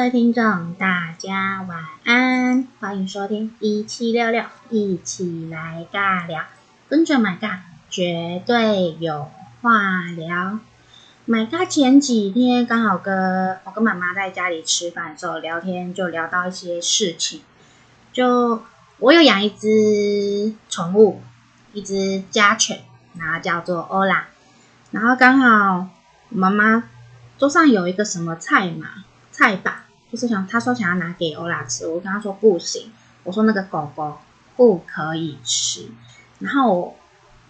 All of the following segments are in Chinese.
各位听众，大家晚安，欢迎收听一七六六，一起来尬聊，跟着 My 尬，绝对有话聊。My 尬前几天刚好跟我跟妈妈在家里吃饭的时候聊天，就聊到一些事情。就我有养一只宠物，一只家犬，然后叫做欧拉，然后刚好妈妈桌上有一个什么菜嘛。菜板，就是想他说想要拿给欧拉吃，我跟他说不行，我说那个狗狗不可以吃。然后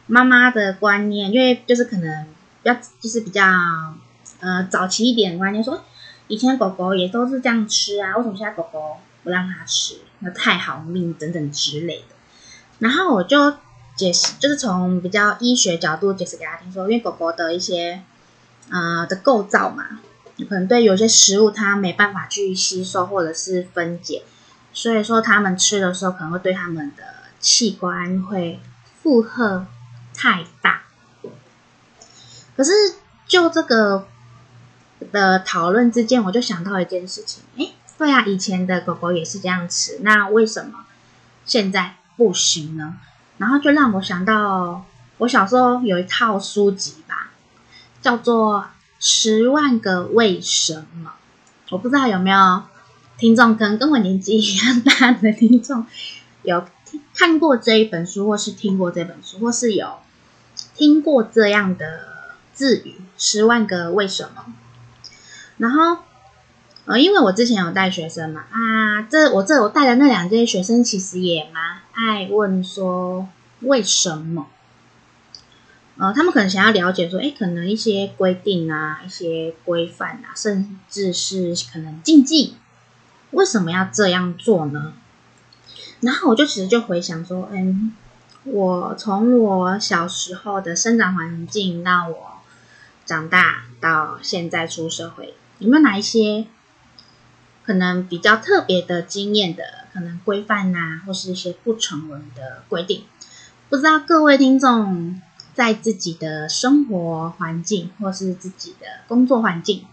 妈妈的观念，因为就是可能比较就是比较呃早期一点的观念，说以前狗狗也都是这样吃啊，为什么现在狗狗不让它吃？那太好命等等之类的。然后我就解释，就是从比较医学角度解释给他听说，因为狗狗的一些呃的构造嘛。可能对有些食物它没办法去吸收或者是分解，所以说他们吃的时候可能会对他们的器官会负荷太大。可是就这个的讨论之间，我就想到一件事情，诶，对啊，以前的狗狗也是这样吃，那为什么现在不行呢？然后就让我想到我小时候有一套书籍吧，叫做。十万个为什么？我不知道有没有听众跟跟我年纪一样大的听众有看过这一本书，或是听过这本书，或是有听过这样的字语“十万个为什么”。然后，呃，因为我之前有带学生嘛，啊，这我这我带的那两届学生其实也蛮爱问说为什么。呃，他们可能想要了解说，诶，可能一些规定啊，一些规范啊，甚至是可能禁忌，为什么要这样做呢？然后我就其实就回想说，嗯，我从我小时候的生长环境到我长大到现在出社会，有没有哪一些可能比较特别的经验的，可能规范啊，或是一些不成文的规定？不知道各位听众。在自己的生活环境或是自己的工作环境，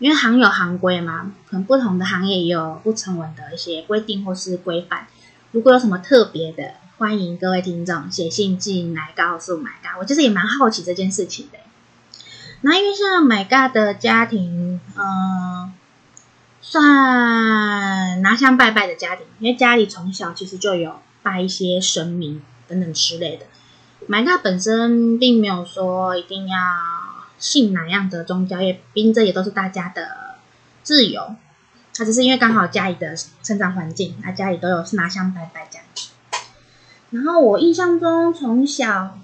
因为行有行规嘛，可能不同的行业也有不成文的一些规定或是规范。如果有什么特别的，欢迎各位听众写信进来告诉 My God，。我其实也蛮好奇这件事情的。那因为像 My 尬的家庭，嗯、算拿香拜拜的家庭，因为家里从小其实就有拜一些神明等等之类的。My 尬本身并没有说一定要信哪样的宗教，因为毕竟这也都是大家的自由。他只是因为刚好家里的成长环境，他家里都有拿香拜拜这样子。然后我印象中，从小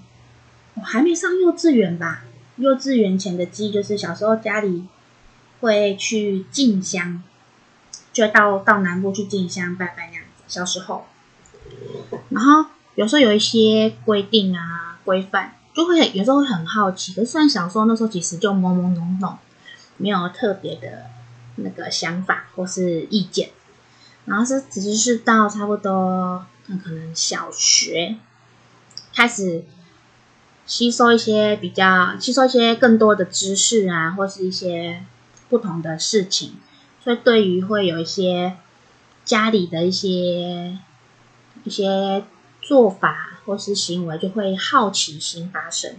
我还没上幼稚园吧，幼稚园前的记忆就是小时候家里会去进香，就到到南部去进香拜拜那样子。小时候，然后。有时候有一些规定啊、规范，就会有时候会很好奇。可是虽然小时候那时候其实就懵懵懂懂，没有特别的那个想法或是意见。然后是只是是到差不多那可能小学开始吸收一些比较吸收一些更多的知识啊，或是一些不同的事情，所以对于会有一些家里的一些一些。做法或是行为就会好奇心发生，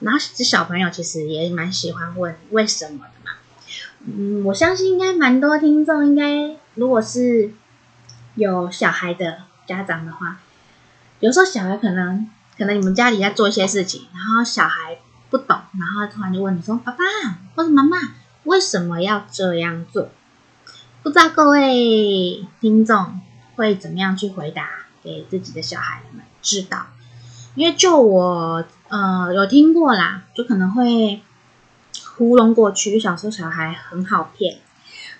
然后这小朋友其实也蛮喜欢问为什么的嘛。嗯，我相信应该蛮多听众应该如果是有小孩的家长的话，有时候小孩可能可能你们家里在做一些事情，然后小孩不懂，然后突然就问你说：“爸爸或者妈妈，为什么要这样做？”不知道各位听众会怎么样去回答？给自己的小孩们知道，因为就我呃有听过啦，就可能会糊弄过去。小时候小孩很好骗，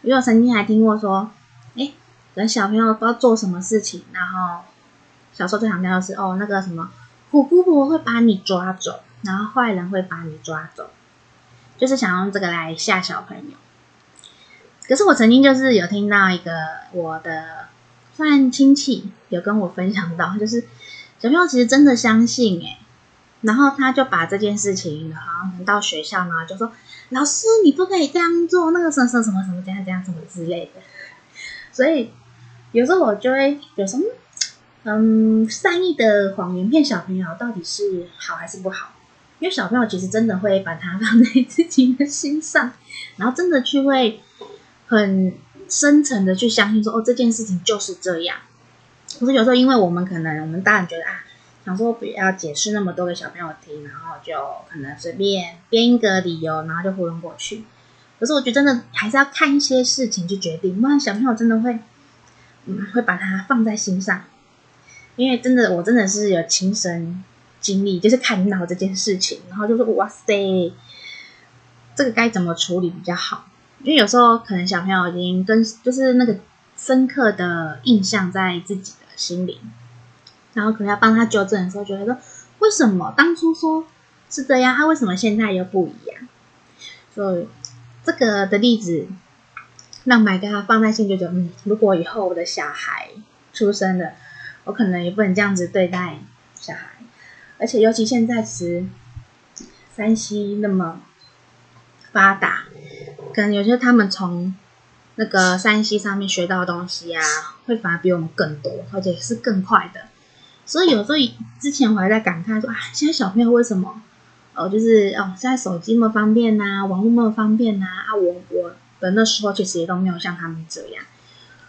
因为我曾经还听过说，哎，等小朋友不知道做什么事情，然后小时候最常听到是哦，那个什么虎姑婆会把你抓走，然后坏人会把你抓走，就是想用这个来吓小朋友。可是我曾经就是有听到一个我的。算亲戚有跟我分享到，就是小朋友其实真的相信诶，然后他就把这件事情，好像到学校呢，就说：“老师，你不可以这样做，那个什么什么什么什么这样怎样什么之类的。”所以有时候我就会有什么，嗯，善意的谎言骗小朋友到底是好还是不好？因为小朋友其实真的会把它 放在自己的心上，然后真的去会很深层的去相信说：“哦，这件事情就是这样。”可是有时候因为我们可能我们大人觉得啊。想说不要解释那么多给小朋友听，然后就可能随便编一个理由，然后就糊弄过去。可是我觉得真的还是要看一些事情去决定，不然小朋友真的会，嗯，会把它放在心上。因为真的，我真的是有亲身经历，就是看到这件事情，然后就说哇塞，这个该怎么处理比较好？因为有时候可能小朋友已经跟就是那个深刻的印象在自己的心里。然后可能要帮他纠正的时候，觉得说为什么当初说是这样，他为什么现在又不一样？所以这个的例子让买给他放在心，就觉得嗯，如果以后我的小孩出生了，我可能也不能这样子对待小孩。而且尤其现在时 3C 那么发达，可能有些他们从那个山西上面学到的东西啊，会反而比我们更多，而且是更快的。所以有时候之前我还在感叹说啊，现在小朋友为什么哦，就是哦，现在手机那么方便呐、啊，网络那么方便呐啊，啊，我我的那时候其实也都没有像他们这样，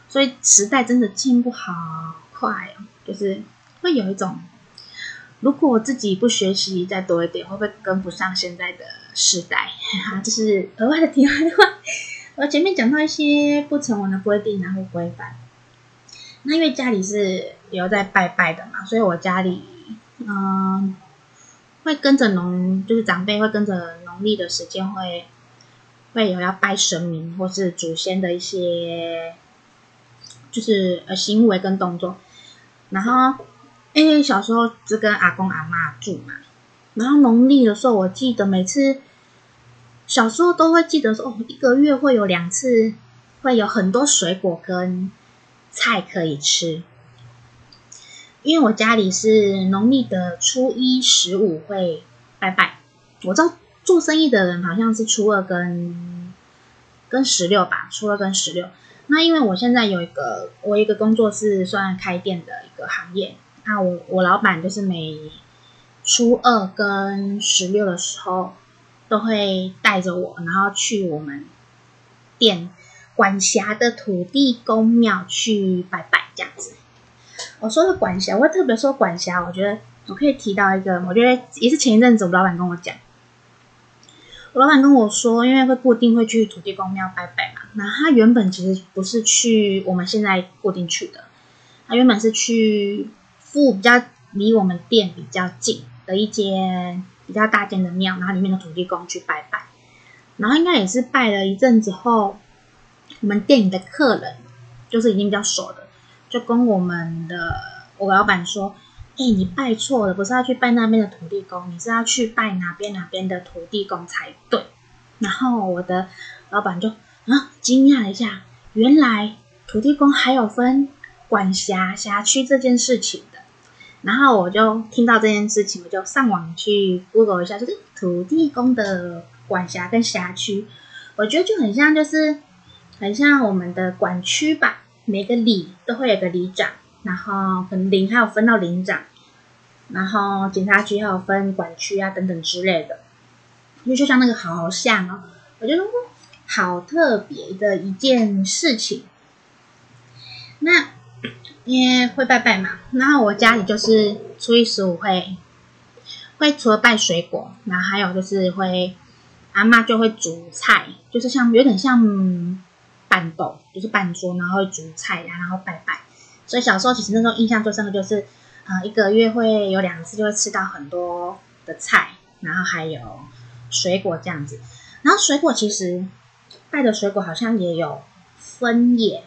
所以时代真的进步好快哦，就是会有一种，如果我自己不学习再多一点，会不会跟不上现在的时代？哈，就是额外的题外话。我前面讲到一些不成文的规定然后规范。那因为家里是有在拜拜的嘛，所以我家里嗯、会跟着农，就是长辈会跟着农历的时间会会有要拜神明或是祖先的一些就是呃行为跟动作。然后因为小时候只跟阿公阿嬷住嘛，然后农历的时候，我记得每次小时候都会记得说哦，一个月会有两次，会有很多水果跟。菜可以吃，因为我家里是农历的初一、十五会拜拜。我知道做生意的人好像是初二跟跟十六吧，初二跟十六。那因为我现在有一个我一个工作是算开店的一个行业，那我我老板就是每初二跟十六的时候都会带着我，然后去我们店。管辖的土地公庙去拜拜这样子。我说的管辖，我特别说管辖。我觉得我可以提到一个，我觉得也是前一阵子我老板跟我讲，我老板跟我说，因为会固定会去土地公庙拜拜嘛。那他原本其实不是去我们现在固定去的，他原本是去附比较离我们店比较近的一间比较大间的庙，然后里面的土地公去拜拜。然后应该也是拜了一阵子后。我们店里的客人就是已经比较熟的，就跟我们的我老板说：“哎、你拜错了，不是要去拜那边的土地公，你是要去拜哪边哪边的土地公才对。”然后我的老板就啊惊讶了一下，原来土地公还有分管辖辖区这件事情的。然后我就听到这件事情，我就上网去 Google 一下，就是土地公的管辖跟辖区，我觉得就很像就是。很像我们的管区吧，每个里都会有个里长，然后可能邻还有分到邻长，然后警察局还有分管区啊等等之类的，就就像那个好像哦，我觉得好特别的一件事情。那因为会拜拜嘛，然后我家里就是初一十五会会除了拜水果，然后还有就是会阿嬷就会煮菜，就是像有点像。办桌就是办桌，然后会煮菜呀，然后拜拜。所以小时候其实那时候印象最深的就是，呃，一个月会有两次就会吃到很多的菜，然后还有水果这样子。然后水果其实拜的水果好像也有分野。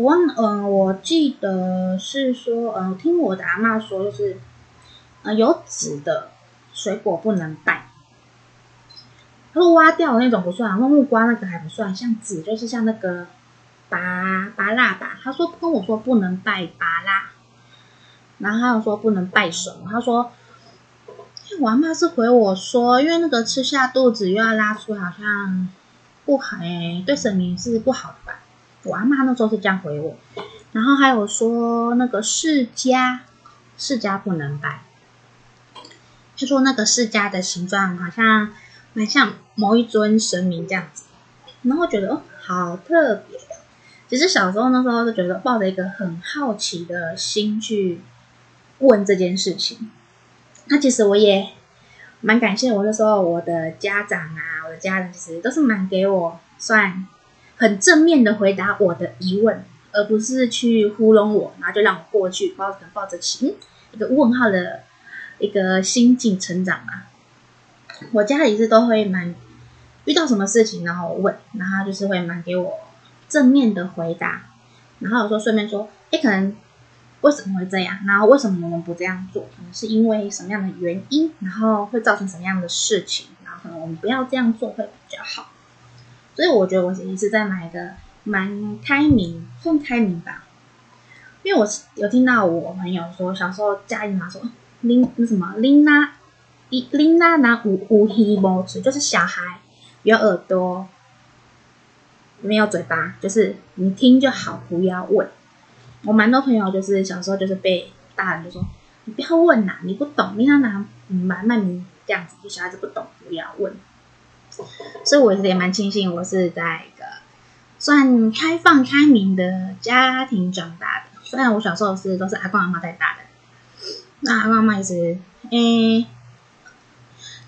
我忘，嗯、我记得是说，嗯、呃，听我的阿嬷说，就是，呃，有籽的水果不能带。他说挖掉的那种不算，那木瓜那个还不算，像籽就是像那个芭芭乐吧。他说跟我说不能拜芭乐，然后他又说不能拜什么？他说我阿妈是回我说，因为那个吃下肚子又要拉出，好像不好，哎，对神明是不好的吧？我阿妈那时候是这样回我。然后还有说那个释迦，释迦不能拜，就说那个释迦的形状好像蛮像某一尊神明这样子。然后觉得哦，好特别。其实小时候那时候就觉得抱着一个很好奇的心去问这件事情。那其实我也蛮感谢我那时候我的家长啊，我的家人其实都是蛮给我算很正面的回答我的疑问。而不是去糊弄我，然后就让我过去，抱着抱着起、嗯、一个问号的一个心境成长嘛。我家里是都会蛮遇到什么事情，然后问，然后就是会蛮给我正面的回答，然后有时候顺便说，哎，可能为什么会这样？然后为什么我们不这样做？可能是因为什么样的原因？然后会造成什么样的事情？然后可能我们不要这样做会比较好。所以我觉得我一直在买的。蛮开明，算开明吧。因为我是有听到我朋友说，小时候家里嘛说，拎那什么拎那一拎那拿五五黑毛子，就是小孩有耳朵没有嘴巴，就是你听就好，不要问。我蛮多朋友就是小时候就是被大人就说，你不要问呐，你不懂，拎那拿蛮蛮这样子，就小孩子不懂，不要问。所以我也蛮庆幸，我是在一个。算开放开明的家庭长大的，虽然我小时候是都是阿公阿妈带大的，那阿公阿妈一直，诶，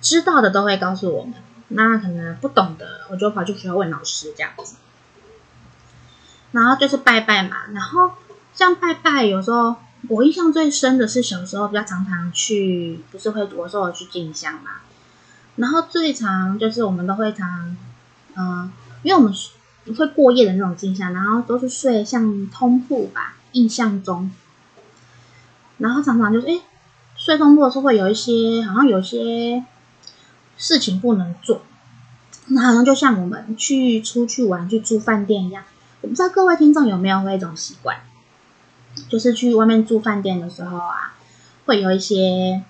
知道的都会告诉我们，那可能不懂的，我就跑去学校问老师这样子。然后就是拜拜嘛，然后像拜拜，有时候我印象最深的是小时候比较常常去，不是会我说我去进香嘛，然后最常就是我们都会常，嗯、因为我们。会过夜的那种进香，然后都是睡像通铺吧，印象中。然后常常就是，哎，睡通铺的时候会有一些，好像有些事情不能做。那好像就像我们去出去玩，去住饭店一样。我不知道各位听众有没有那种习惯，就是去外面住饭店的时候啊，会有一些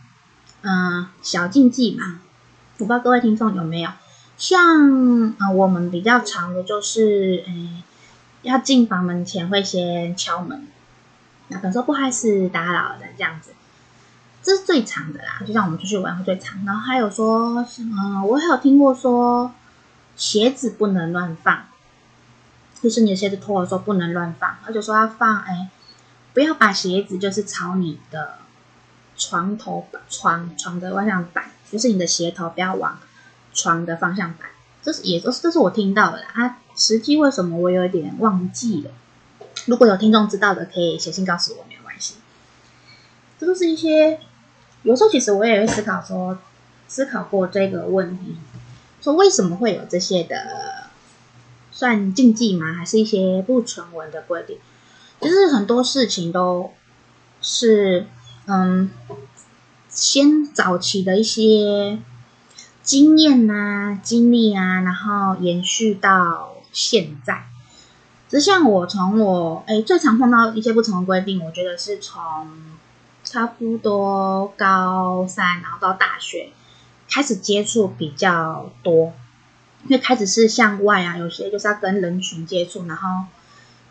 嗯、小禁忌嘛。我不知道各位听众有没有。像、呃，我们比较常的就是，诶，要进房门前会先敲门，那可能说不好意思打扰的这样子，这是最长的啦。就像我们出去玩会最长，然后还有说，嗯、呃，我还有听过说，鞋子不能乱放，就是你的鞋子脱的时候不能乱放，而且说要放，诶，不要把鞋子就是朝你的床头床床的方向摆，就是你的鞋头不要往。床的方向摆，这是也都是这是我听到的啦。啊，实际为什么我有一点忘记了？如果有听众知道的，可以写信告诉我，没有关系。这都是一些，有时候其实我也会思考说，思考过这个问题，说为什么会有这些的算禁忌吗？还是一些不成文的规定？其实很多事情都是，嗯，先早期的一些。经验呐、啊，经历啊，然后延续到现在。只像我从我诶最常碰到一些不同的规定，我觉得是从差不多高三，然后到大学开始接触比较多，因为开始是向外啊，有些就是要跟人群接触，然后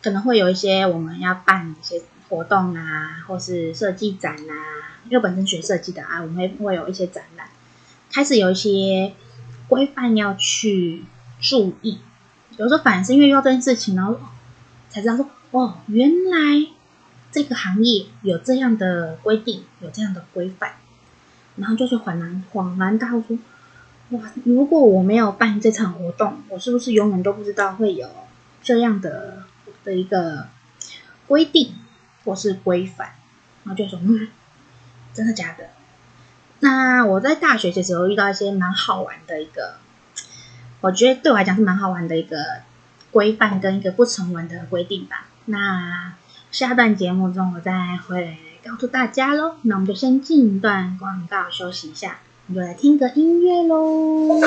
可能会有一些我们要办一些活动啊，或是设计展啊，因为本身学设计的啊，我们会有一些展览。开始有一些规范要去注意，有时候反而是因为遇到这件事情，然后才知道说，哦，原来这个行业有这样的规定，有这样的规范，然后就是恍然恍然大悟说，哇，如果我没有办这场活动，我是不是永远都不知道会有这样的的一个规定或是规范？然后就说，嗯，真的假的？那我在大学的时候遇到一些蛮好玩的一个，我觉得对我来讲是蛮好玩的一个规范跟一个不成文的规定吧。那下段节目中我再回来告诉大家喽。那我们就先进一段广告休息一下，我们就来听个音乐喽。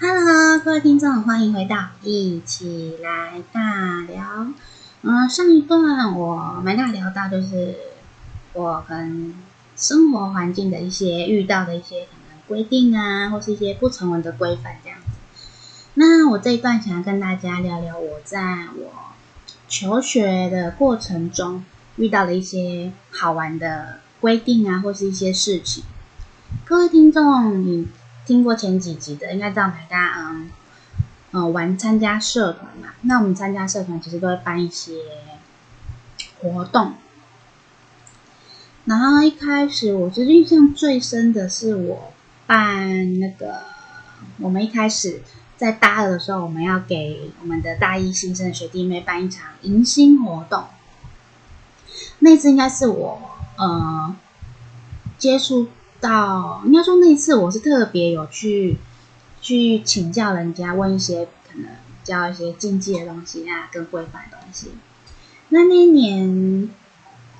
Hello，各位听众，欢迎回到一起来大聊。嗯，上一段我没大聊到就是。我跟生活环境的一些遇到的一些可能规定啊，或是一些不成文的规范这样子。那我这一段想要跟大家聊聊我在我求学的过程中遇到的一些好玩的规定啊，或是一些事情。各位听众，你听过前几集的，应该知道大家嗯嗯玩参加社团嘛。那我们参加社团其实都会办一些活动。然后一开始，我觉得印象最深的是我办那个，我们一开始在大二的时候，我们要给我们的大一新生的学弟妹办一场迎新活动。那次应该是我呃接触到，应该说那次我是特别有去去请教人家，问一些可能教一些禁忌的东西啊，跟规范的东西。那那一年。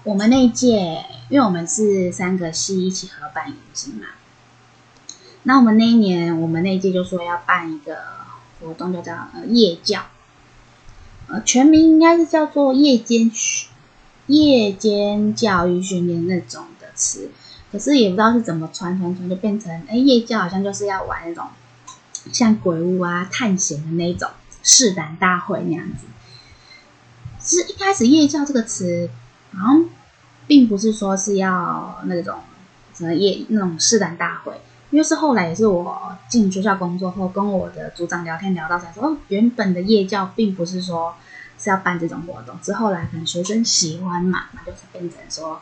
我们那一届，因为我们是三个系一起合办迎新嘛，那我们那一年，我们那一届就说要办一个活动，就叫呃夜教，呃全名应该是叫做夜间夜间教育训练那种的词，可是也不知道是怎么传传传就变成，哎夜教好像就是要玩那种像鬼屋啊探险的那种试胆大会那样子。其实一开始夜教这个词，好像。并不是说是要那种什么夜那种试胆大会，因为是后来也是我进学校工作后，跟我的组长聊天聊到才说，哦，原本的夜教并不是说是要办这种活动，之后来可能学生喜欢嘛，那就是变成说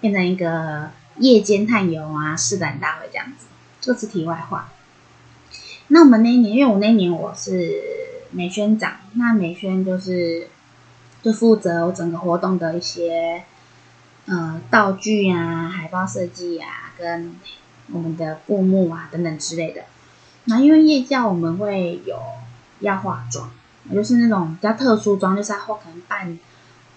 变成一个夜间探游啊试胆大会这样子。这是题外话。那我们那一年，因为我那一年我是美宣长，那美宣就是就负责我整个活动的一些。呃，道具啊，海报设计啊，跟我们的布幕啊等等之类的。那因为夜教我们会有要化妆，就是那种比较特殊妆，就是要可能扮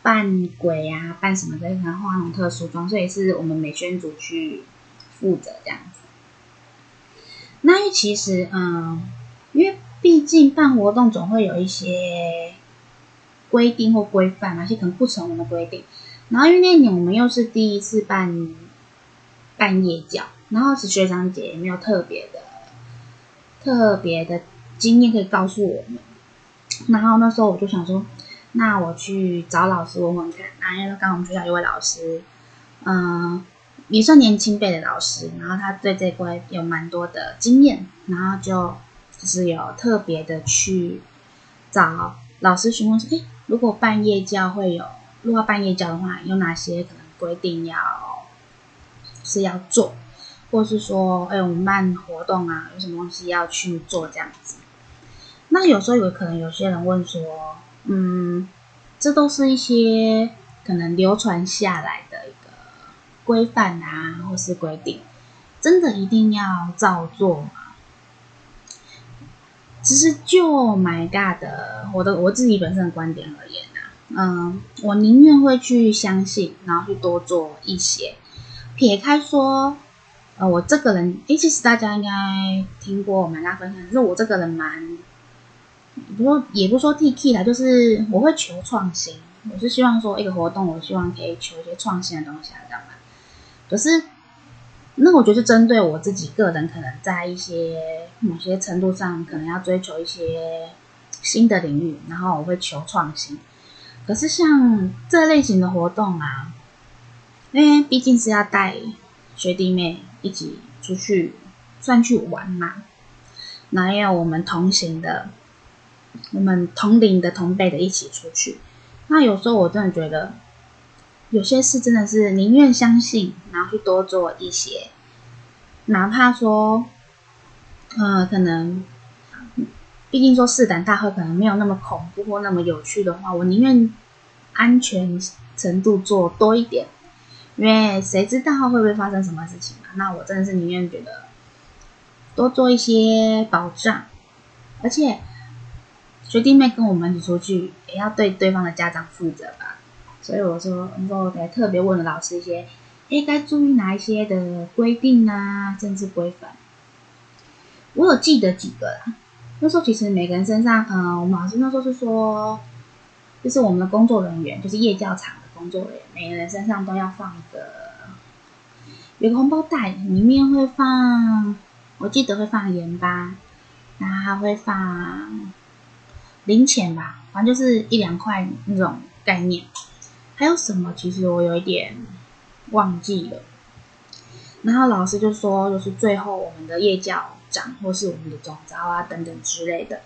扮鬼啊，扮什么的，然后化那种特殊妆，所以是我们美宣组去负责这样子。那其实，嗯，因为毕竟办活动总会有一些规定或规范，那些可能不成文的规定。然后因为那一年我们又是第一次办办夜教，然后是学长姐也没有特别的特别的经验可以告诉我们。然后那时候我就想说，那我去找老师问问看。然后因为刚刚我们学校有位老师，嗯，也算年轻辈的老师，然后他对这块有蛮多的经验，然后就就是有特别的去找老师询问说，诶，如果办夜教会有。如果办夜教的话，有哪些可能规定要是要做，或是说，哎，我们办活动啊，有什么东西要去做这样子？那有时候有可能有些人问说，嗯，这都是一些可能流传下来的规范啊，或是规定，真的一定要照做吗？其实就 My God 的我的我自己本身的观点而言啊。嗯，我宁愿会去相信，然后去多做一些。撇开说，呃，我这个人，诶，其实大家应该听过我们家分享，就是我这个人蛮，不说也不说 T K 啦，就是我会求创新。我是希望说一个活动，我希望可以求一些创新的东西啊，这样嘛。可是，那我觉得是针对我自己个人，可能在一些某些程度上，可能要追求一些新的领域，然后我会求创新。可是像这类型的活动啊，因为毕竟是要带学弟妹一起出去，算去玩嘛。那也有我们同行的，我们同龄的同辈的一起出去。那有时候我真的觉得，有些事真的是宁愿相信，然后去多做一些，哪怕说，呃，可能。毕竟说试胆大会可能没有那么恐怖或那么有趣的话，我宁愿安全程度做多一点，因为谁知道会不会发生什么事情嘛？那我真的是宁愿觉得多做一些保障，而且学弟妹跟我们一起出去，也要对对方的家长负责吧。所以我说，我说我还特别问了老师一些，应该注意哪一些的规定啊，政治规范，我有记得几个啦。那时候其实每个人身上，嗯、呃，我们老师那时候是说，就是我们的工作人员，就是夜教场的工作人员，每个人身上都要放一个有个红包袋，里面会放，我记得会放盐巴，然后还会放零钱吧，反正就是一两块那种概念。还有什么？其实我有一点忘记了。然后老师就说，就是最后我们的夜教长或是我们的总招啊等等之类的，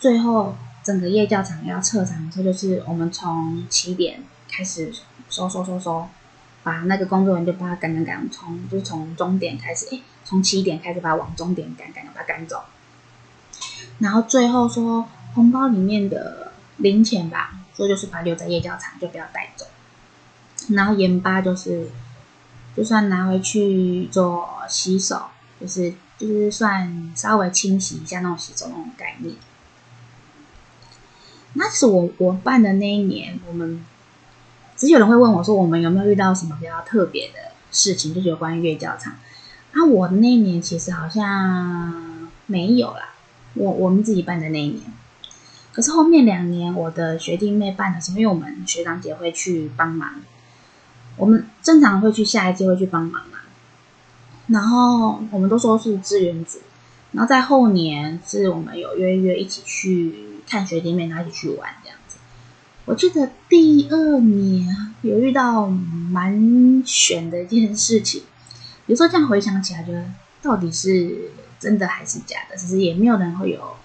最后整个夜教场要撤场的时候，就是我们从起点开始收收收收。把那个工作人员就把他赶赶赶，从就从终点开始，哎，从起点开始把他往终点赶赶，把他赶走。然后最后说红包里面的零钱吧，说就是把它留在夜教场，就不要带走。然后盐巴就是，就算拿回去做洗手，就是就是算稍微清洗一下那种洗手那种概念。那是我我办的那一年，我们。只有人会问我说：“我们有没有遇到什么比较特别的事情？就是有关于夜教场。”啊，我的那一年其实好像没有啦。我我们自己办的那一年，可是后面两年我的学弟妹办的时候，因为我们学长姐会去帮忙，我们正常会去下一届会去帮忙嘛。然后我们都说是支援组，然后在后年是我们有约约一起去看学弟妹，然后一起去玩这样子。我记得第二年有遇到蛮悬的一件事情，比如说这样回想起来，觉得到底是真的还是假的？其实也没有人会有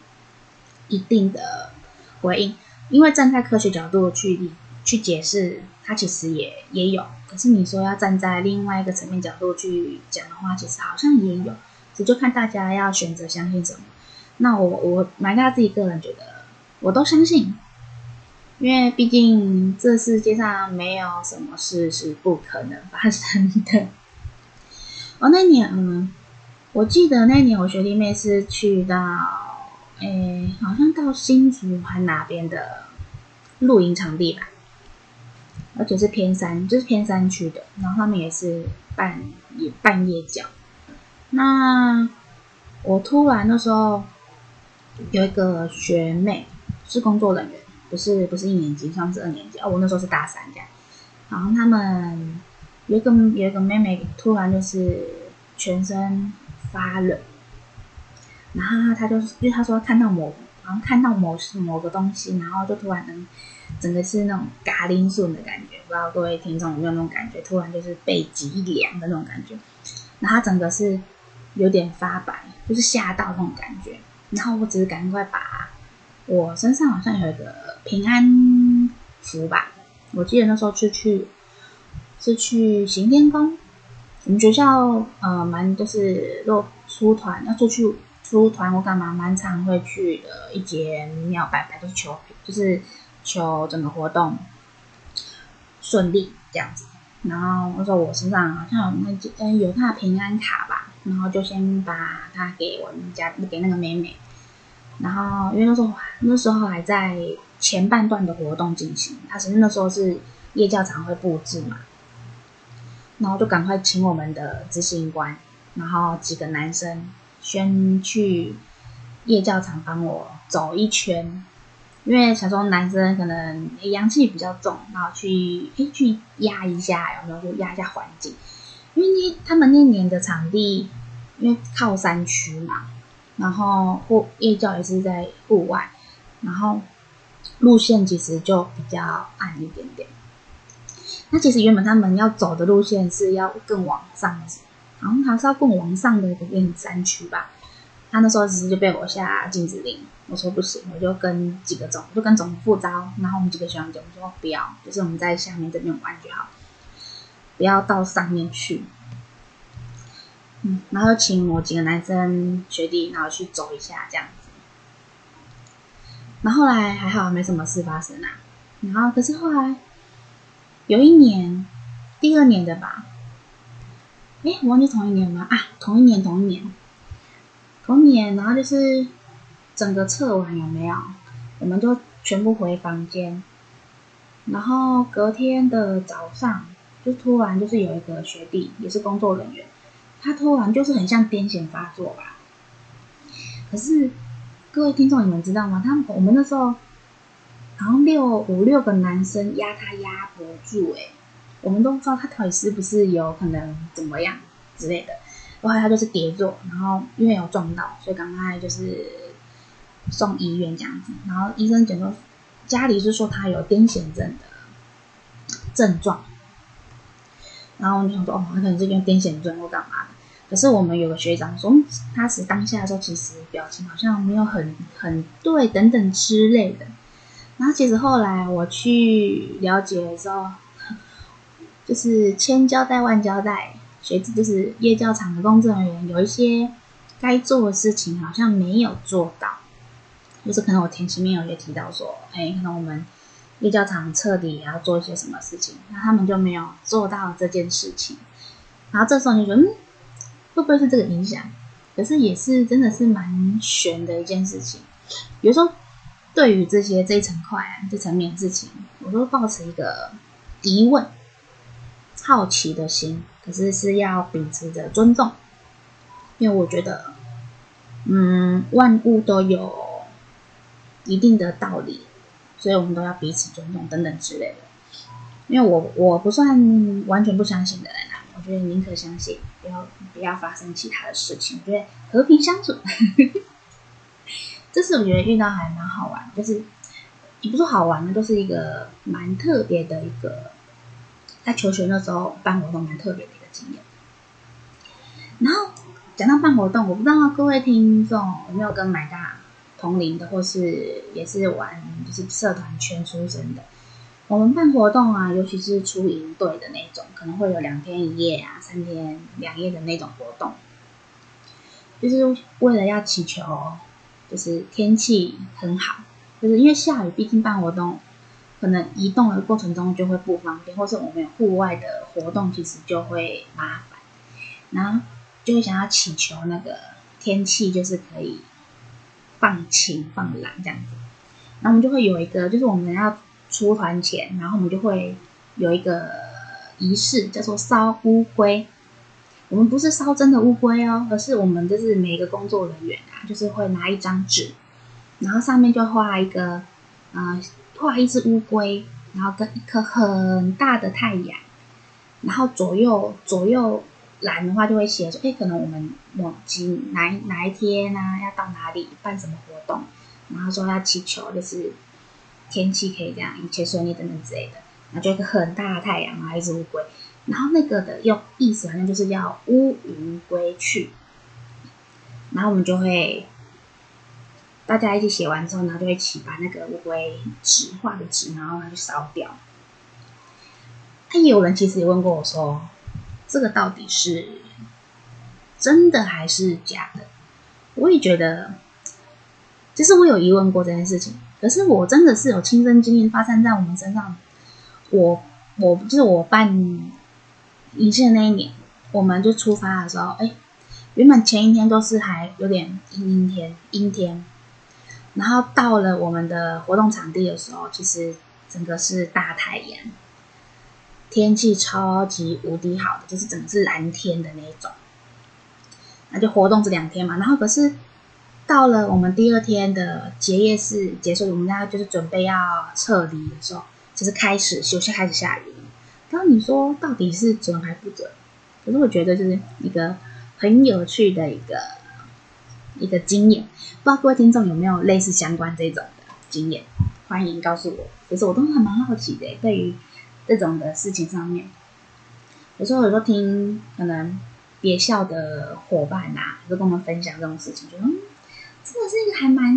一定的回应，因为站在科学角度去去解释，它其实也也有。可是你说要站在另外一个层面角度去讲的话，其实好像也有，这就看大家要选择相信什么。那我我买他自己个人觉得，我都相信。因为毕竟这世界上没有什么事是不可能发生的。哦，那年，嗯，我记得那年我学弟妹是去到，诶，好像到新竹还哪边的露营场地吧，而且是偏山，就是偏山区的。然后他们也是半夜半夜叫。那我突然那时候有一个学妹是工作人员。不是不是一年级，像是二年级哦。我那时候是大三这样，然后他们有一个有一个妹妹突然就是全身发冷，然后他就是因为他说看到某，然后看到某是某个东西，然后就突然能整个是那种嘎铃顺的感觉，不知道各位听众有没有那种感觉？突然就是背脊一凉的那种感觉，然后他整个是有点发白，就是吓到那种感觉，然后我只是赶快把。我身上好像有一个平安符吧，我记得那时候是去是去行天宫，我们学校呃蛮就是若出团要出去出团或干嘛，蛮常会去的一间庙拜拜，就是求就是求整个活动顺利这样子。然后那时候我身上好像有那嗯有他的平安卡吧，然后就先把它给我们家给那个妹妹。然后，因为那时候那时候还在前半段的活动进行，他其实那时候是夜教场会布置嘛，然后就赶快请我们的执行官，然后几个男生先去夜教场帮我走一圈，因为想说男生可能阳气比较重，然后去诶去压一下，然后就压一下环境，因为那他们那年的场地因为靠山区嘛。然后户夜教也是在户外，然后路线其实就比较暗一点点。那其实原本他们要走的路线是要更往上，然后他是要更往上的一个山区吧。他那时候其实就被我下禁止令，我说不行，我就跟几个总，就跟总副招，然后我们几个学长姐我说不要，就是我们在下面这边玩就好，不要到上面去。嗯，然后请我几个男生学弟，然后去走一下这样子。然后后来还好，没什么事发生啊。然后可是后来有一年，第二年的吧，诶，我忘记同一年吗？啊，同一年，同一年，同一年。然后就是整个测完有没有？我们就全部回房间。然后隔天的早上，就突然就是有一个学弟，也是工作人员。他突然就是很像癫痫发作吧，可是各位听众你们知道吗？他我们那时候好像六五六个男生压他压不住诶，我们都不知道他到底是不是有可能怎么样之类的。后来他就是跌坐，然后因为有撞到，所以赶快就是送医院这样子。然后医生讲说，家里是说他有癫痫症的症状。然后我就想说，哦，他可能是因为癫痫症或干嘛的。可是我们有个学长说，他是当下的时候，其实表情好像没有很很对，等等之类的。然后其实后来我去了解的时候，就是千交代万交代，学子就是夜教场的工作人员有一些该做的事情好像没有做到，就是可能我前面有也提到说，哎，可能我们。夜教场彻底也要做一些什么事情，那他们就没有做到这件事情。然后这时候你就觉得，嗯，会不会是这个影响？可是也是真的是蛮悬的一件事情。比如说，对于这些这一层块、啊、这层面事情，我都抱持一个疑问、好奇的心，可是是要秉持着尊重，因为我觉得，嗯，万物都有一定的道理。所以我们都要彼此尊重等等之类的，因为我我不算完全不相信的人啊，我觉得宁可相信，不要不要发生其他的事情，我觉得和平相处，这是我觉得遇到还蛮好玩，就是也不是好玩的，都是一个蛮特别的一个，在求学的时候办活动蛮特别的一个经验。然后讲到办活动，我不知道各位听众有没有跟买大。同龄的，或是也是玩，就是社团圈出身的。我们办活动啊，尤其是出营队的那种，可能会有两天一夜啊，三天两夜的那种活动，就是为了要祈求，就是天气很好，就是因为下雨，毕竟办活动，可能移动的过程中就会不方便，或是我们有户外的活动，其实就会麻烦，然后就会想要祈求那个天气，就是可以。放晴放蓝这样子，然后我们就会有一个，就是我们要出团前，然后我们就会有一个仪式，叫做烧乌龟。我们不是烧真的乌龟哦，而是我们就是每一个工作人员啊，就是会拿一张纸，然后上面就画一个，呃，画一只乌龟，然后跟一颗很大的太阳，然后左右左右。栏的话就会写说，哎，可能我们某几哪哪一天啊，要到哪里办什么活动，然后说要祈求就是天气可以这样一切顺利等等之类的，然后就一个很大的太阳，然后一只乌龟，然后那个的用意思好像就是要乌云归去，然后我们就会大家一起写完之后，然后就一起把那个乌龟纸画的纸，然后拿去烧掉。他也有人其实也问过我说。这个到底是真的还是假的？我也觉得，其实我有疑问过这件事情。可是我真的是有亲身经历发生在我们身上。我我就是我办仪式的那一年，我们就出发的时候，哎，原本前一天都是还有点阴阴天，阴天，然后到了我们的活动场地的时候，其实整个是大太阳。天气超级无敌好的，就是整个是蓝天的那种。那就活动这两天嘛，然后可是到了我们第二天的结业式结束，我们大家就是准备要撤离的时候，就是开始休息，开始下雨。然后你说到底是准还不准？可是我觉得就是一个很有趣的一个一个经验，不知道各位听众有没有类似相关这种的经验？欢迎告诉我。其实我都还蛮好奇的，对于。这种的事情上面，有时候有时候听可能别校的伙伴呐、啊，就跟我们分享这种事情，觉得嗯，真的是一个还蛮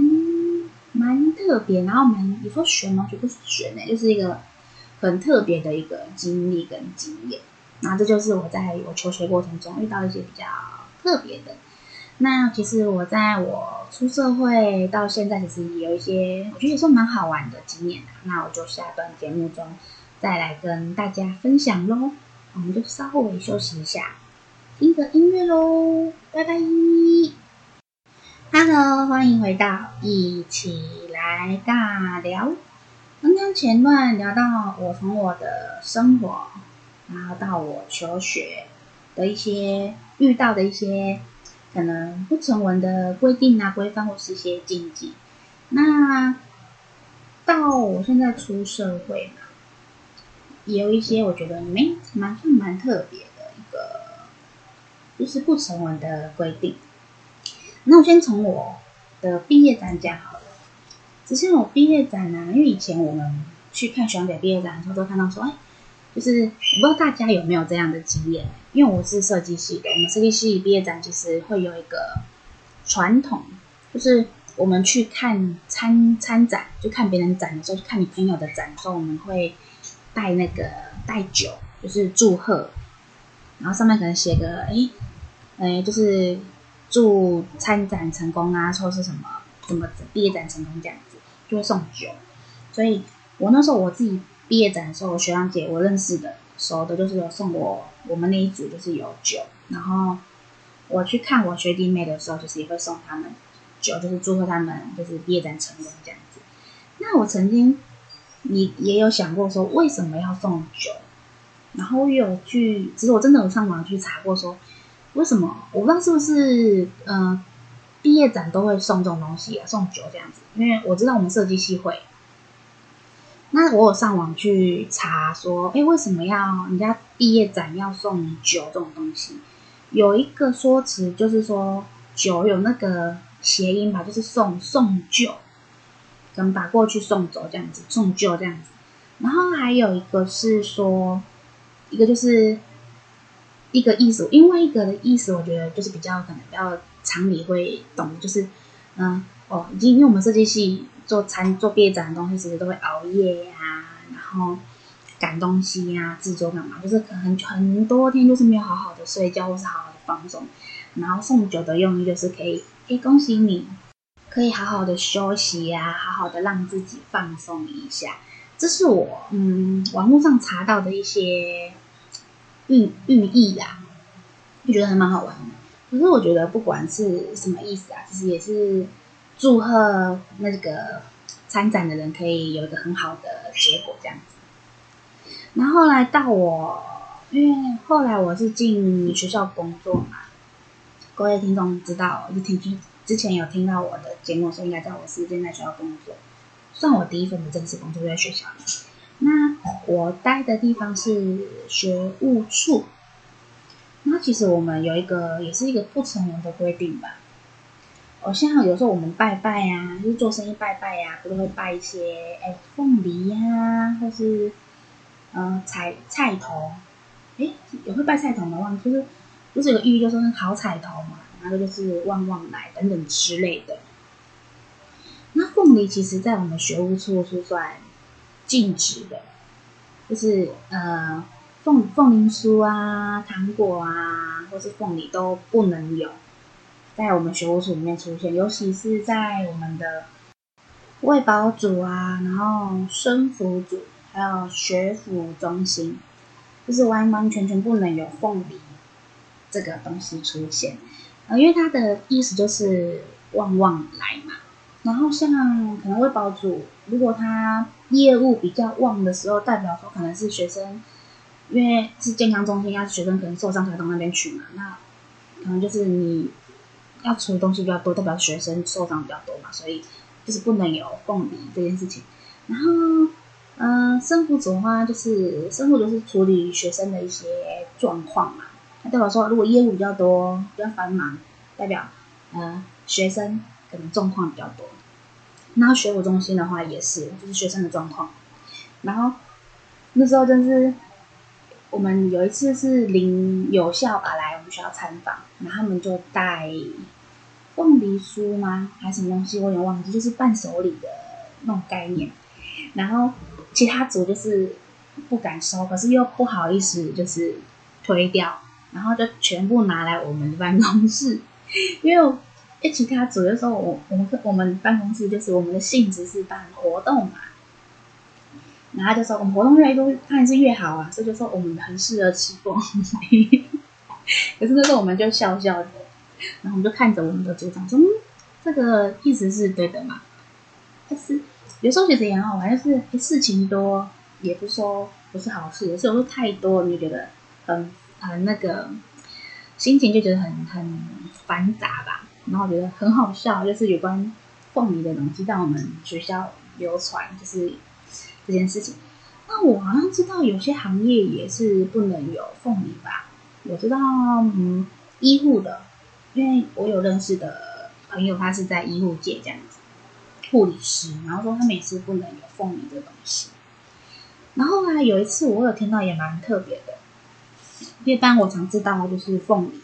蛮特别，然后蛮你说玄吗？就不是玄呢、就是一个很特别的一个经历跟经验。那这就是我在我求学过程中遇到一些比较特别的。那其实我在我出社会到现在，其实也有一些我觉得也算蛮好玩的经验。那我就下段节目中。再来跟大家分享喽，我们就稍微休息一下，听个音乐喽，拜拜。Hello，欢迎回到一起来尬聊。刚刚前段聊到我从我的生活，然后到我求学的一些遇到的一些可能不成文的规定啊、规范或是一些禁忌。那到我现在出社会嘛。也有一些我觉得没蛮算蛮特别的一个，就是不成文的规定。那我先从我的毕业展讲好了。之前我毕业展呢、因为以前我们去看学长姐毕业展的时候，都看到说，哎，就是我不知道大家有没有这样的经验，因为我是设计系的，我们设计系毕业展其实会有一个传统，就是我们去看参参展，就看别人展的时候，就看你朋友的展的时候，我们会带那个带酒，就是祝贺，然后上面可能写个，哎，哎，就是祝参展成功啊，或是什么什么毕业展成功这样子。就会送酒，所以我那时候我自己毕业展的时候，我学长姐我认识的熟的，就是有送我我们那一组就是有酒，然后我去看我学弟妹的时候，就是也会送他们酒，就是祝贺他们就是毕业展成功这样子。那我曾经你也有想过说为什么要送酒，然后我有去，其实我真的有上网去查过说为什么，我不知道是不是。呃毕业展都会送这种东西啊，送酒这样子。因为我知道我们设计系会，那我有上网去查说，哎，为什么要人家毕业展要送酒这种东西？有一个说辞就是说，酒有那个谐音吧，就是送送旧，跟把过去送走这样子，送旧这样子。然后还有一个是说，一个就是一个意思，另外一个的意思，我觉得就是比较可能比较。常理会懂，就是，嗯，哦，已经因为我们设计系做餐做毕业展的东西，其实都会熬夜呀、然后赶东西呀、啊，制作干嘛，就是可能很多天就是没有好好的睡觉，或是好好的放松。然后送酒的用意就是可以，哎，恭喜你，可以好好的休息呀、好好的让自己放松一下。这是我嗯网络上查到的一些寓寓意呀，就觉得还蛮好玩的。可是我觉得不管是什么意思啊，其实也是祝贺那个参展的人可以有一个很好的结果这样子。然后来到我，因为后来我是进学校工作嘛，各位听众知道，就听之前有听到我的节目，所以应该在我是正在学校工作，算我第一份的正式工作就在学校里。那我待的地方是学务处。那其实我们有一个，也是一个不成文的规定吧。哦，像有时候我们拜拜呀、啊，就是做生意拜拜呀、啊，不都会拜一些哎凤梨呀、啊，或是嗯彩菜头，哎也会拜菜头吗？忘就是不是有个寓意，就是好彩头嘛，然后就是旺旺来等等之类的。那凤梨其实在我们学务处是算禁止的，就是呃。凤凤梨酥啊，糖果啊，或是凤梨都不能有在我们学务处里面出现，尤其是在我们的卫保组啊，然后生辅组，还有学辅中心，就是完完全全不能有凤梨这个东西出现。呃，因为它的意思就是旺旺来嘛。然后像可能卫保组，如果他业务比较旺的时候，代表说可能是学生。因为是健康中心，要学生可能受伤才到那边去嘛，那可能就是你要出的东西比较多，代表学生受伤比较多嘛，所以就是不能有凤梨这件事情。然后，嗯、呃，生辅组的话，就是生辅就是处理学生的一些状况嘛，那代表说如果业务比较多，比较繁忙，代表呃学生可能状况比较多。然后学辅中心的话也是，就是学生的状况。然后那时候真是。我们有一次是领有校吧来我们学校参访，然后他们就带凤梨酥吗？还是什么东西？我有点忘记，就是伴手礼的那种概念。然后其他组就是不敢收，可是又不好意思，就是推掉，然后就全部拿来我们办公室。因为诶其他组的时候，我我们我们办公室就是我们的性质是办活动嘛。然后就说我们活动越多，当然是越好啊，所以就说我们很适合吃凤梨。可是那时候我们就笑笑的，然后我们就看着我们的组长说：“嗯，这个意思是对的嘛？”但是有时候觉得也很好玩，就是事情多，也不说不是好事，有时候太多你就觉得很很那个心情就觉得很很繁杂吧。然后觉得很好笑，就是有关凤梨的东西在我们学校流传，就是。这件事情，那我好像知道有些行业也是不能有凤梨吧？我知道，嗯，医护的，因为我有认识的朋友，他是在医护界这样子，护理师，然后说他每次不能有凤梨这东西。然后呢，有一次我有听到也蛮特别的，一般我常知道就是凤梨。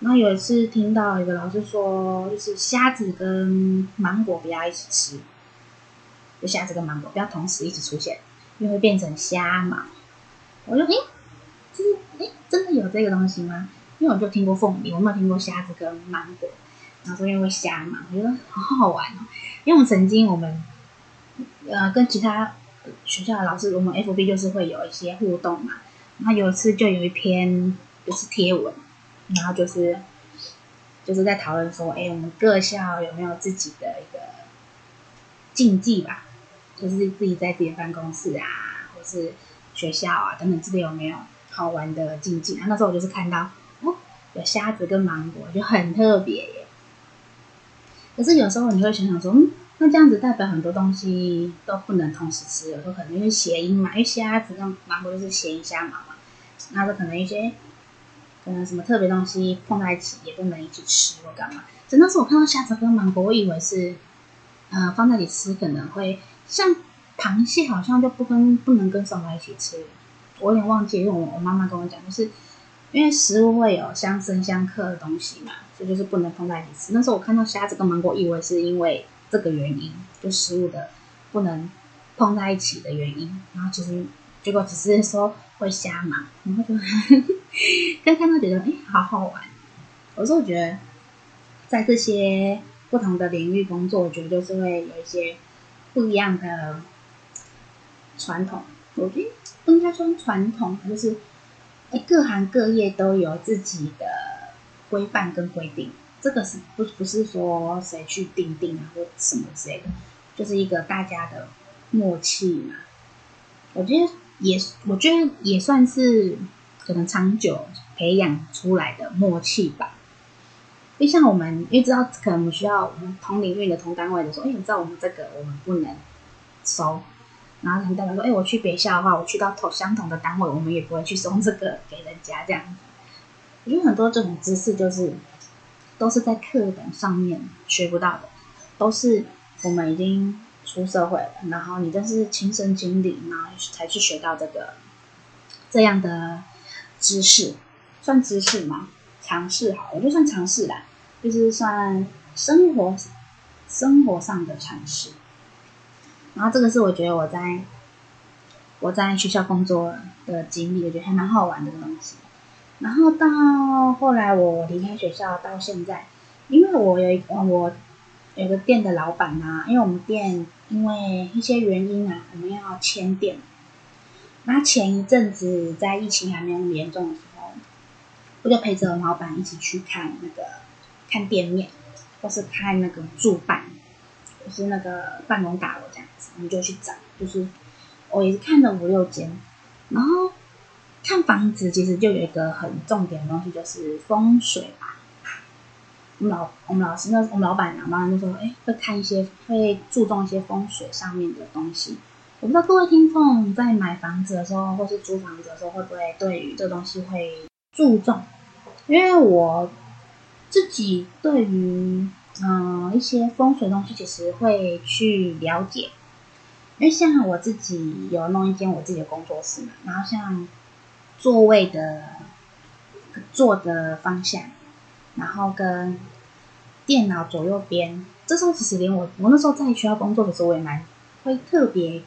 然后有一次听到一个老师说，就是虾子跟芒果不要一起吃，就虾子跟芒果不要同时一起出现，因为会变成虾芒。我就诶，就是诶，真的有这个东西吗？因为我就听过凤梨，我没有听过虾子跟芒果。然后说因为虾芒，我觉得好好玩哦。因为我们曾经我们呃跟其他学校的老师，我们 FB 就是会有一些互动嘛。然后有一次就有一篇就是贴文。然后就是，就是在讨论说，哎，我们各校有没有自己的一个禁忌吧？就是自己在自己的办公室啊，或是学校啊等等之类有没有好玩的禁忌？啊，那时候我就是看到，有虾子跟芒果，就很特别耶。可是有时候你会想想说，嗯，那这样子代表很多东西都不能同时吃，有时候可能因为谐音嘛，因为虾子跟芒果就是谐音虾芒嘛，那就可能一些。可能什么特别东西碰在一起也不能一起吃或干嘛？真的是我看到虾子跟芒果，我以为是，呃，放在一起吃可能会像螃蟹，好像就不跟不能跟什么一起吃。我有点忘记，因为我我妈妈跟我讲，就是因为食物会有相生相克的东西嘛，所以就是不能放在一起吃。那时候我看到虾子跟芒果，以为是因为这个原因，就食物的不能碰在一起的原因，然后其实结果只是说会虾嘛，然后就。刚看到觉得哎，好好玩。有时候我觉得，在这些不同的领域工作，我觉得就是会有一些不一样的传统。我觉得不应该说传统，就是哎，各行各业都有自己的规范跟规定。这个是不不是说谁去定定啊，或什么之类的，就是一个大家的默契嘛。我觉得也，我觉得也算是。可能长久培养出来的默契吧，就像我们，因为知道可能我们需要我们同领域的同单位的时候，哎，你知道我们这个我们不能收，然后他们代表说，哎，我去别校的话，我去到同相同的单位，我们也不会去送这个给人家这样子。我觉得很多这种知识就是都是在课本上面学不到的，都是我们已经出社会了，然后你就是亲身经历，然后才去学到这个这样的。知识算知识吗？尝试好，我就算尝试啦，就是算生活生活上的尝试。然后这个是我觉得我在我在学校工作的经历，我觉得还蛮好玩的东西。然后到后来我离开学校到现在，因为我有一我有个店的老板啊，因为我们店因为一些原因啊，我们要迁店。那前一阵子在疫情还没有严重的时候，我就陪着老板一起去看那个看店面，或是看那个驻办，就是那个办公大楼这样，我们就去找，就是我也是看了五六间，然后看房子其实就有一个很重点的东西，就是风水吧。我们老我们老师那我们老板娘嘛就说，哎，会看一些会注重一些风水上面的东西。我不知道各位听众在买房子的时候，或是租房子的时候，会不会对于这东西会注重？因为我自己对于嗯、一些风水东西，其实会去了解。因为像我自己有弄一间我自己的工作室嘛，然后像座位的坐的方向，然后跟电脑左右边，这时候其实连我我那时候在学校工作的时候，我也蛮会特别。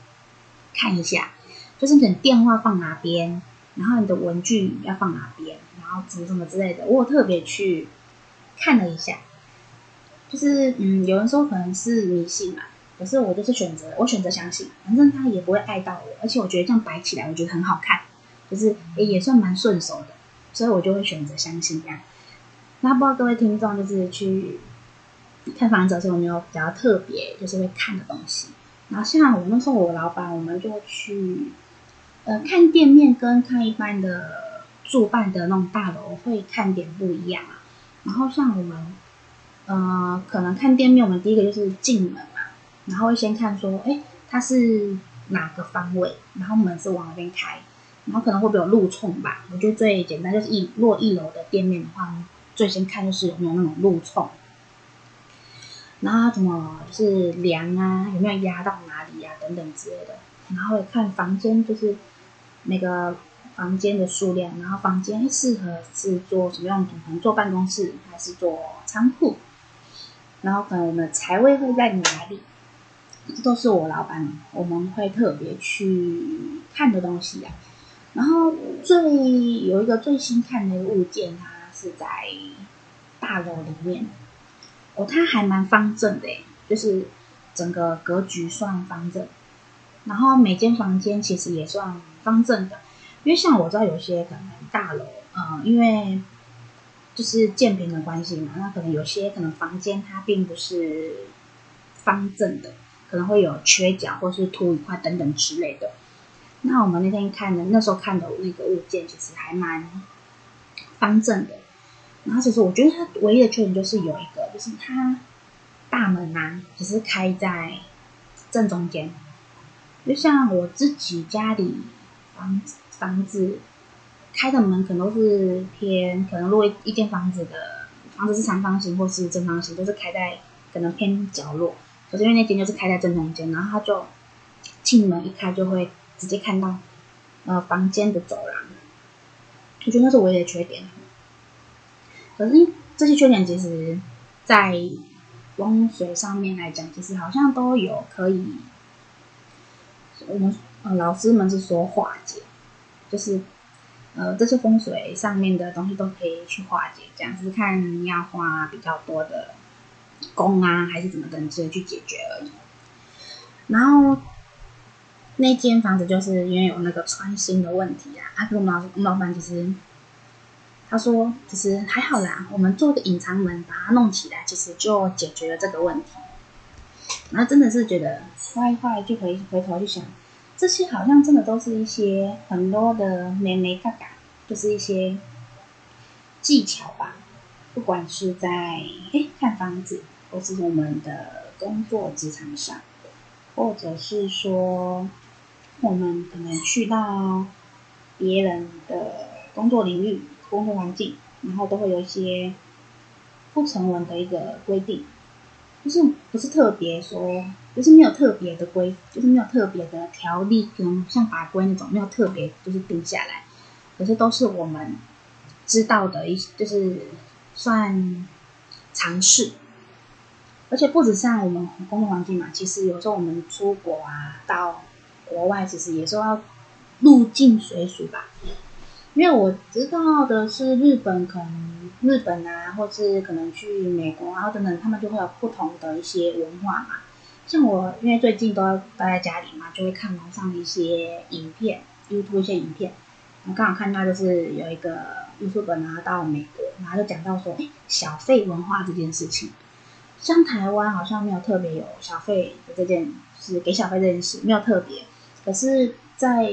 看一下，就是你的电话放哪边，然后你的文具要放哪边，然后什么什么之类的，我有特别去看了一下。就是嗯，有人说可能是迷信嘛，可是我就是选择，我选择相信，反正他也不会爱到我，而且我觉得这样摆起来，我觉得很好看，就是也也算蛮顺手的，所以我就会选择相信这样。那不知道各位听众就是去看房子的时候有没有比较特别，就是会看的东西？然后像我那时候，我老板我们就去，呃，看店面跟看一般的住办的那种大楼会看点不一样啊。然后像我们，呃，可能看店面，我们第一个就是进门，然后会先看说，哎，它是哪个方位，然后门是往哪边开，然后可能会不会有路冲吧？我觉得最简单就是一落一楼的店面的话，最先看就是有没有那种路冲，然后怎么就是梁啊，有没有压到哪里、啊，等等之类的。然后看房间，就是那个房间的数量，然后房间适合是做什么样的？可能做办公室还是做仓库？然后可能我们财位会在哪里？这都是我老板我们会特别去看的东西啊。然后最有一个最新看的物件，它是在大楼里面哦，它还蛮方正的，就是整个格局算方正。然后每间房间其实也算方正的，因为像我知道有些可能大楼，嗯，因为就是建平的关系嘛，那可能有些可能房间它并不是方正的，可能会有缺角或是凸一块等等之类的。那我们那天看的那时候看的那个物件其实还蛮方正的，然后其实我觉得它唯一的缺点就是有一个，就是它大门呐只是开在正中间。就像我自己家里房子房子开的门可能都是偏，可能如果一间房子的房子是长方形或是正方形，都是开在可能偏角落。可是因为那间就是开在正中间，然后他就进门一开就会直接看到呃房间的走廊。我觉得那是唯一的缺点。可是这些缺点其实，在风水上面来讲，其实好像都有可以。我们呃老师们是说化解，就是呃这些风水上面的东西都可以去化解，这样子看你要花比较多的工啊，还是怎么等之类去解决而已。然后那间房子就是因为有那个穿心的问题啊，啊，跟我们老我们老板其实他说其实还好啦，我们做个隐藏门把它弄起来，其实就解决了这个问题。然后真的是觉得。坏坏就回回头去想，这些好像真的都是一些很多的眉眉嘎嘎，就是一些技巧吧。不管是在诶看房子，或是我们的工作职场上，或者是说我们可能去到别人的工作领域、工作环境，然后都会有一些不成文的一个规定。就是不是特别说，就是没有特别的规，就是没有特别的条例跟像法规那种没有特别就是定下来，可是都是我们知道的一就是算常识，而且不止像我们工作环境嘛，其实有时候我们出国啊，到国外其实也是要入境随俗吧。因为我知道的是日本，可能日本啊，或是可能去美国，啊等等，他们就会有不同的一些文化嘛。像我，因为最近都要待在家里嘛，就会看网上的一些影片，YouTube 一些影片。我刚好看到就是有一个 YouTuber 拿到美国，然后就讲到说，哎，小费文化这件事情，像台湾好像没有特别有小费的这件，就是给小费这件事没有特别，可是，在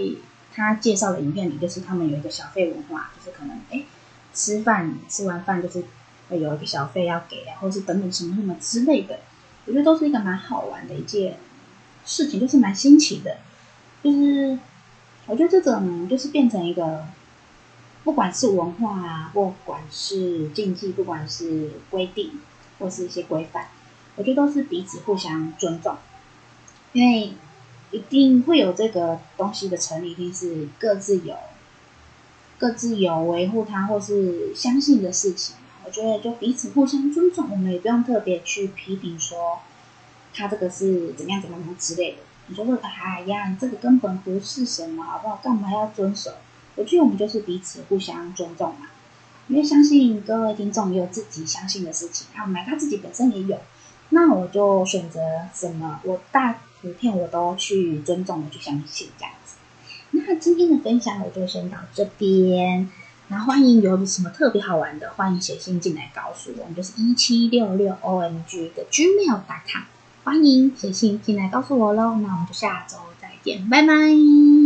他介绍的影片里，就是他们有一个小费文化，就是可能哎，吃饭吃完饭就是会有一个小费要给啊，或是等等什么什么之类的，我觉得都是一个蛮好玩的一件事情，就是蛮新奇的。就是我觉得这种就是变成一个，不管是文化啊，不管是禁忌，不管是规定或是一些规范，我觉得都是彼此互相尊重，因为。一定会有这个东西的成立，一定是各自有各自有维护它或是相信的事情。我觉得就彼此互相尊重，我们也不用特别去批评说他这个是怎么样怎么样之类的。你说说，哎呀，这个根本不是什么，好不好？干嘛要遵守？我觉得我们就是彼此互相尊重嘛。因为相信各位听众有自己相信的事情，啊，买他自己本身也有，那我就选择什么，我大。图片我都去尊重我去相信这样子。那今天的分享我就先到这边。那欢迎有什么特别好玩的，欢迎写信进来告诉我，我们就是一七六六 OMG 的 Gmail.com，欢迎写信进来告诉我喽。那我们就下周再见，拜拜。